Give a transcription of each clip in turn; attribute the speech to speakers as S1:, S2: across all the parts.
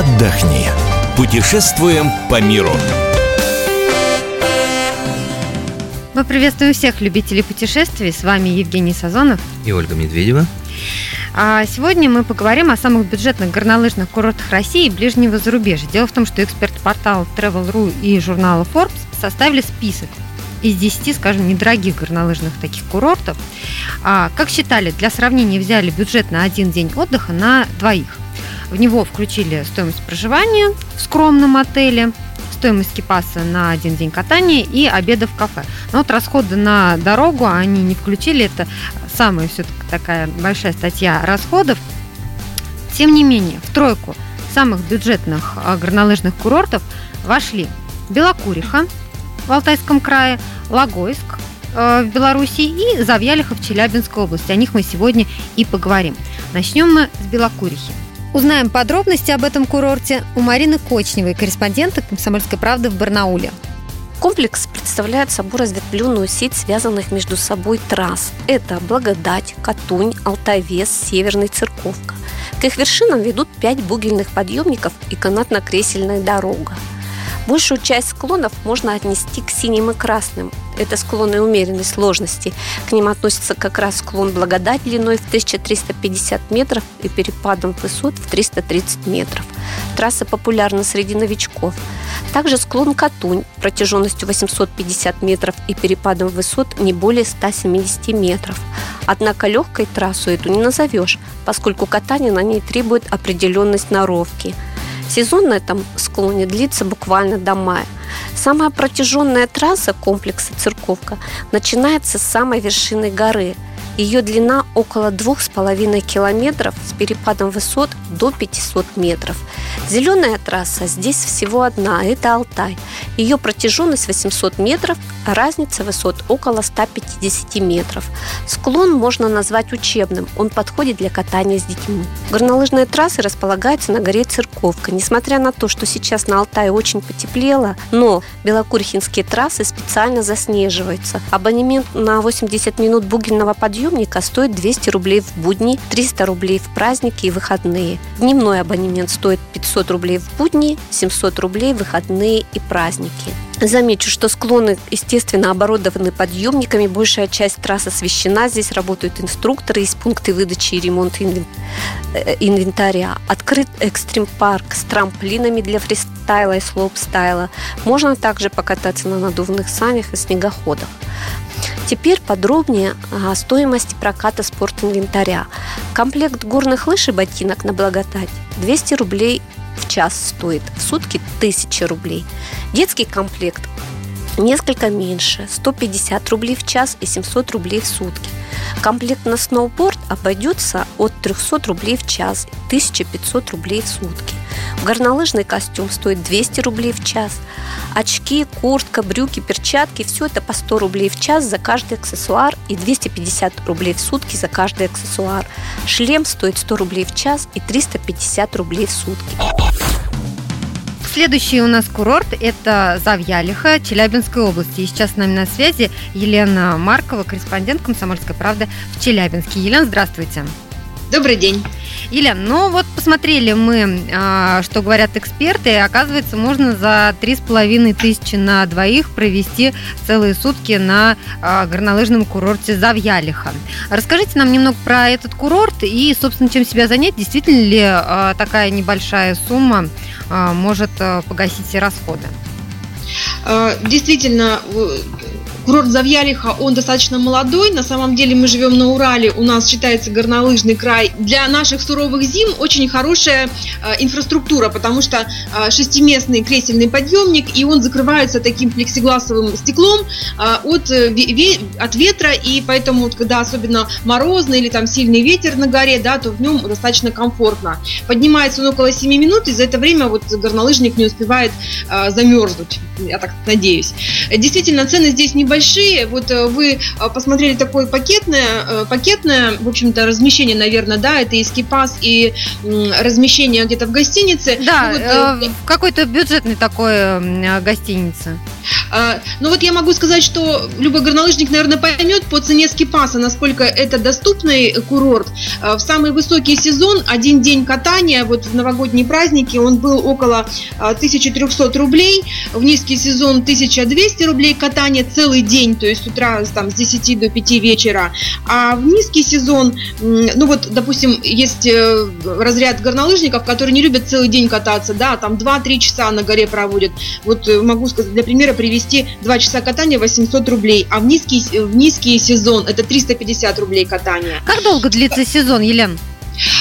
S1: отдохни. Путешествуем по миру.
S2: Мы приветствуем всех любителей путешествий. С вами Евгений Сазонов
S3: и Ольга Медведева.
S2: А сегодня мы поговорим о самых бюджетных горнолыжных курортах России и ближнего зарубежья. Дело в том, что эксперт-портал Travel.ru и журнала Forbes составили список из 10, скажем, недорогих горнолыжных таких курортов. А, как считали, для сравнения взяли бюджет на один день отдыха на двоих. В него включили стоимость проживания в скромном отеле, стоимость кипаса на один день катания и обеда в кафе. Но вот расходы на дорогу они не включили. Это самая все-таки такая большая статья расходов. Тем не менее, в тройку самых бюджетных а, горнолыжных курортов вошли Белокуриха в Алтайском крае, Логойск э, в Беларуси и Завьялиха в Челябинской области. О них мы сегодня и поговорим. Начнем мы с Белокурихи. Узнаем подробности об этом курорте у Марины Кочневой, корреспондента «Комсомольской правды» в Барнауле.
S4: Комплекс представляет собой разветвленную сеть связанных между собой трасс. Это Благодать, Катунь, Алтавес, Северный, Церковка. К их вершинам ведут пять бугельных подъемников и канатно-кресельная дорога. Большую часть склонов можно отнести к синим и красным. Это склоны умеренной сложности. К ним относится как раз склон Благодать длиной в 1350 метров и перепадом высот в 330 метров. Трасса популярна среди новичков. Также склон Катунь протяженностью 850 метров и перепадом высот не более 170 метров. Однако легкой трассу эту не назовешь, поскольку катание на ней требует определенной сноровки – Сезон на этом склоне длится буквально до мая. Самая протяженная трасса комплекса «Церковка» начинается с самой вершины горы – ее длина около 2,5 километров с перепадом высот до 500 метров. Зеленая трасса здесь всего одна – это Алтай. Ее протяженность 800 метров, а разница высот около 150 метров. Склон можно назвать учебным, он подходит для катания с детьми. Горнолыжная трасса располагается на горе Церковка. Несмотря на то, что сейчас на Алтае очень потеплело, но белокурхинские трассы специально заснеживаются. Абонемент на 80 минут бугельного подъема приемника стоит 200 рублей в будни, 300 рублей в праздники и выходные. Дневной абонемент стоит 500 рублей в будни, 700 рублей в выходные и праздники. Замечу, что склоны, естественно, оборудованы подъемниками. Большая часть трасс освещена. Здесь работают инструкторы, есть пункты выдачи и ремонта э, инвентаря. Открыт экстрим-парк с трамплинами для фристайла и слоп-стайла. Можно также покататься на надувных санях и снегоходах. Теперь подробнее о стоимости проката спортинвентаря. Комплект горных лыж и ботинок на благодать 200 рублей в час стоит, в сутки 1000 рублей. Детский комплект несколько меньше, 150 рублей в час и 700 рублей в сутки. Комплект на сноуборд обойдется от 300 рублей в час, 1500 рублей в сутки. Горнолыжный костюм стоит 200 рублей в час. Очки, куртка, брюки, перчатки – все это по 100 рублей в час за каждый аксессуар и 250 рублей в сутки за каждый аксессуар. Шлем стоит 100 рублей в час и 350 рублей в сутки.
S2: Следующий у нас курорт – это Завьялиха, Челябинской области. И сейчас с нами на связи Елена Маркова, корреспондент «Комсомольской правды» в Челябинске. Елена, здравствуйте.
S5: Добрый день.
S2: Елена, ну вот посмотрели мы, а, что говорят эксперты, оказывается, можно за три с половиной тысячи на двоих провести целые сутки на а, горнолыжном курорте Завьялиха. Расскажите нам немного про этот курорт и, собственно, чем себя занять. Действительно ли а, такая небольшая сумма может погасить все расходы?
S5: Действительно, Курорт Завьялиха, он достаточно молодой. На самом деле мы живем на Урале, у нас считается горнолыжный край. Для наших суровых зим очень хорошая э, инфраструктура, потому что э, шестиместный кресельный подъемник, и он закрывается таким плексигласовым стеклом э, от, от ветра, и поэтому, когда особенно морозно или там сильный ветер на горе, да, то в нем достаточно комфортно. Поднимается он около 7 минут, и за это время вот горнолыжник не успевает замерзнуть, я так надеюсь. Действительно, цены здесь не большие. Вот э, вы э, посмотрели такое пакетное, э, пакетное, в общем-то, размещение, наверное, да, это и скипас, и размещение где-то в гостинице.
S2: Да, ну, вот, какой-то бюджетный такой гостинице.
S5: А, ну вот я могу сказать, что любой горнолыжник, наверное, поймет по цене скипаса, насколько это доступный курорт. А, в самый высокий сезон один день катания, вот в новогодние праздники, он был около 1300 рублей, в низкий сезон 1200 рублей катания целый день, то есть с утра там, с 10 до 5 вечера. А в низкий сезон, ну вот, допустим, есть э, разряд горнолыжников, которые не любят целый день кататься, да, там 2-3 часа на горе проводят. Вот э, могу сказать, для примера привести 2 часа катания 800 рублей, а в низкий, в низкий сезон это 350 рублей катания.
S2: Как долго длится сезон, Елена?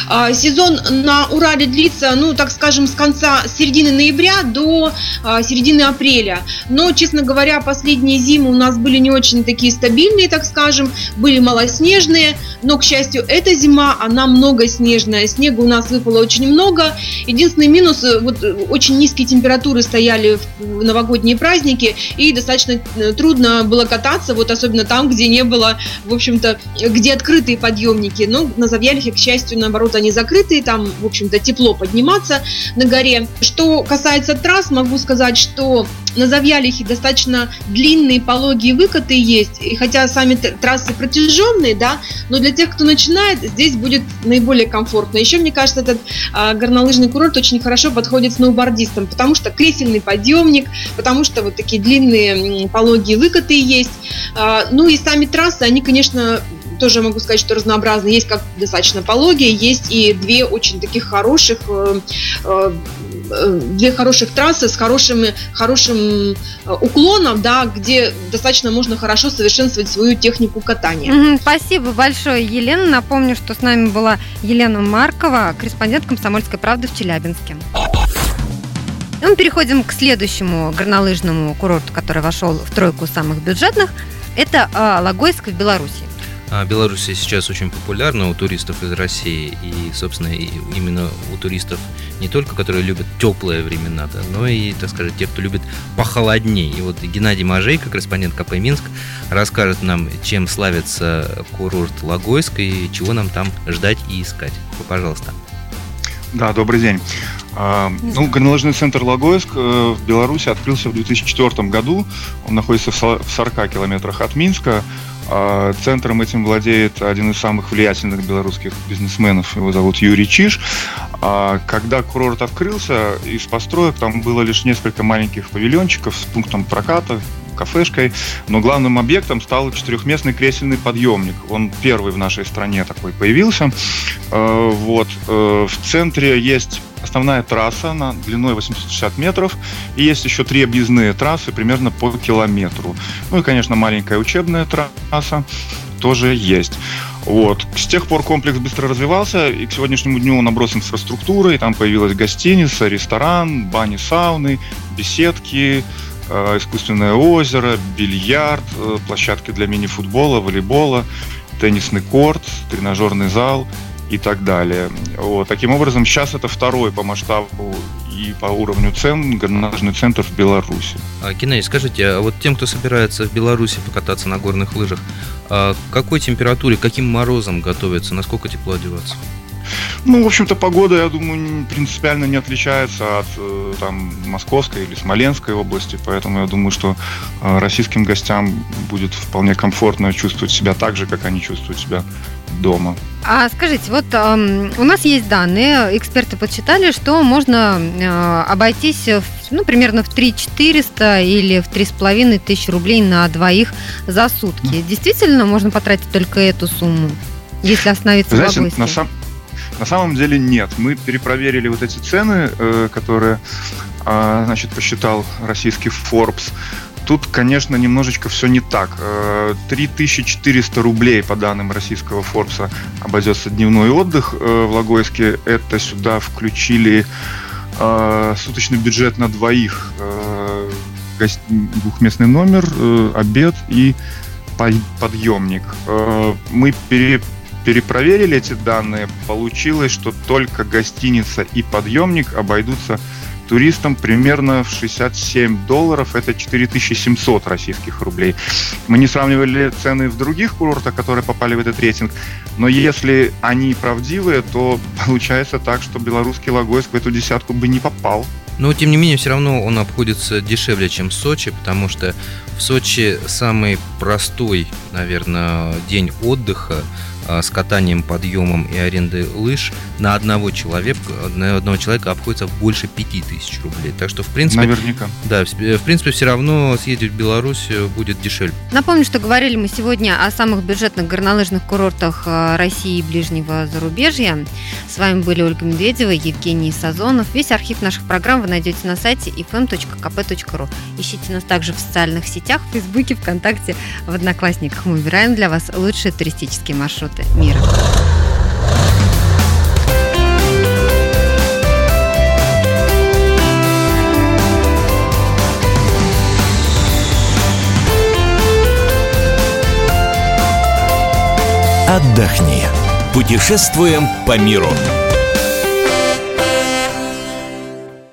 S5: А, сезон на Урале длится, ну, так скажем, с конца середины ноября до а, середины апреля. Но, честно говоря, последние зимы у нас были не очень такие стабильные, так скажем, были малоснежные. Но, к счастью, эта зима, она много снежная. Снега у нас выпало очень много. Единственный минус, э, вот э, очень низкие температуры стояли в новогодние праздники, и достаточно э, трудно было кататься, вот особенно там, где не было, в общем-то, где открытые подъемники. Но на Завьялихе, к счастью, наоборот, они закрытые, там, в общем-то, тепло подниматься на горе. Что касается трасс, могу сказать, что на Завьялихе достаточно длинные пологие выкаты есть, и хотя сами трассы протяженные, да, но для тех, кто начинает, здесь будет наиболее комфортно. Еще, мне кажется, этот а, горнолыжный курорт очень хорошо подходит сноубордистам, потому что кресельный подъемник, потому что вот такие длинные пологие выкаты есть. А, ну и сами трассы, они, конечно, тоже могу сказать, что разнообразно. Есть как достаточно пологие, есть и две очень таких хороших э, э, э, две хороших трассы с хорошим, хорошим уклоном, да, где достаточно можно хорошо совершенствовать свою технику катания.
S2: спасибо большое, Елена. Напомню, что с нами была Елена Маркова, корреспондент «Комсомольской правды» в Челябинске. Мы переходим к следующему горнолыжному курорту, который вошел в тройку самых бюджетных. Это Логойск в Беларуси.
S3: А Беларусь сейчас очень популярна у туристов из России. И, собственно, именно у туристов не только, которые любят теплые времена, да, но и, так сказать, те, кто любит похолоднее. И вот Геннадий Мажейко, корреспондент КП Минск, расскажет нам, чем славится курорт Логойск и чего нам там ждать и искать. Пожалуйста.
S6: Да, добрый день. А, ну, горнолыжный центр Логойск э, в Беларуси открылся в 2004 году. Он находится в 40 километрах от Минска. А, центром этим владеет один из самых влиятельных белорусских бизнесменов, его зовут Юрий Чиш. А, когда курорт открылся, из построек там было лишь несколько маленьких павильончиков с пунктом проката, кафешкой, но главным объектом стал четырехместный кресельный подъемник. Он первый в нашей стране такой появился. Вот. Э, в центре есть основная трасса на длиной 860 метров, и есть еще три объездные трассы примерно по километру. Ну и, конечно, маленькая учебная трасса тоже есть. Вот. С тех пор комплекс быстро развивался, и к сегодняшнему дню он оброс инфраструктурой. Там появилась гостиница, ресторан, бани, сауны, беседки, э, искусственное озеро, бильярд, э, площадки для мини-футбола, волейбола, теннисный корт, тренажерный зал – и так далее. Вот. Таким образом, сейчас это второй по масштабу и по уровню цен горнолыжный центр в Беларуси.
S3: А, Геннадий, скажите, а вот тем, кто собирается в Беларуси покататься на горных лыжах, а какой температуре, каким морозом готовиться, насколько тепло одеваться?
S6: Ну, в общем-то, погода, я думаю, принципиально не отличается от э, там, Московской или Смоленской области, поэтому я думаю, что э, российским гостям будет вполне комфортно чувствовать себя так же, как они чувствуют себя дома.
S2: А скажите, вот э, у нас есть данные, эксперты подсчитали, что можно э, обойтись в, ну, примерно в 3 400 или в 3,5 тысячи рублей на двоих за сутки. Действительно можно потратить только эту сумму, если остановиться
S6: Знаете,
S2: в Логойске?
S6: На, сам, на самом деле нет. Мы перепроверили вот эти цены, э, которые э, значит, посчитал российский Forbes. Тут, конечно, немножечко все не так. 3400 э, рублей, по данным российского Форбса, обойдется дневной отдых э, в Логойске. Это сюда включили суточный бюджет на двоих, двухместный номер, обед и подъемник. Мы пере, перепроверили эти данные. Получилось, что только гостиница и подъемник обойдутся туристам примерно в 67 долларов, это 4700 российских рублей. Мы не сравнивали цены в других курортах, которые попали в этот рейтинг, но если они правдивые, то получается так, что белорусский Логойск в эту десятку бы не попал.
S3: Но, тем не менее, все равно он обходится дешевле, чем Сочи, потому что в Сочи самый простой, наверное, день отдыха с катанием, подъемом и арендой лыж на одного человека, на одного человека обходится в больше 5000 рублей. Так что, в принципе...
S6: Наверняка.
S3: Да, в принципе, все равно съездить в Беларусь э, будет дешевле.
S2: Напомню, что говорили мы сегодня о самых бюджетных горнолыжных курортах э, России и ближнего зарубежья. С вами были Ольга Медведева, Евгений Сазонов. Весь архив наших программ вы найдете на сайте fm.kp.ru. Ищите нас также в социальных сетях, в Фейсбуке, ВКонтакте, в Одноклассниках. Мы выбираем для вас лучшие туристические маршруты карты мира.
S1: Отдохни. Путешествуем по миру.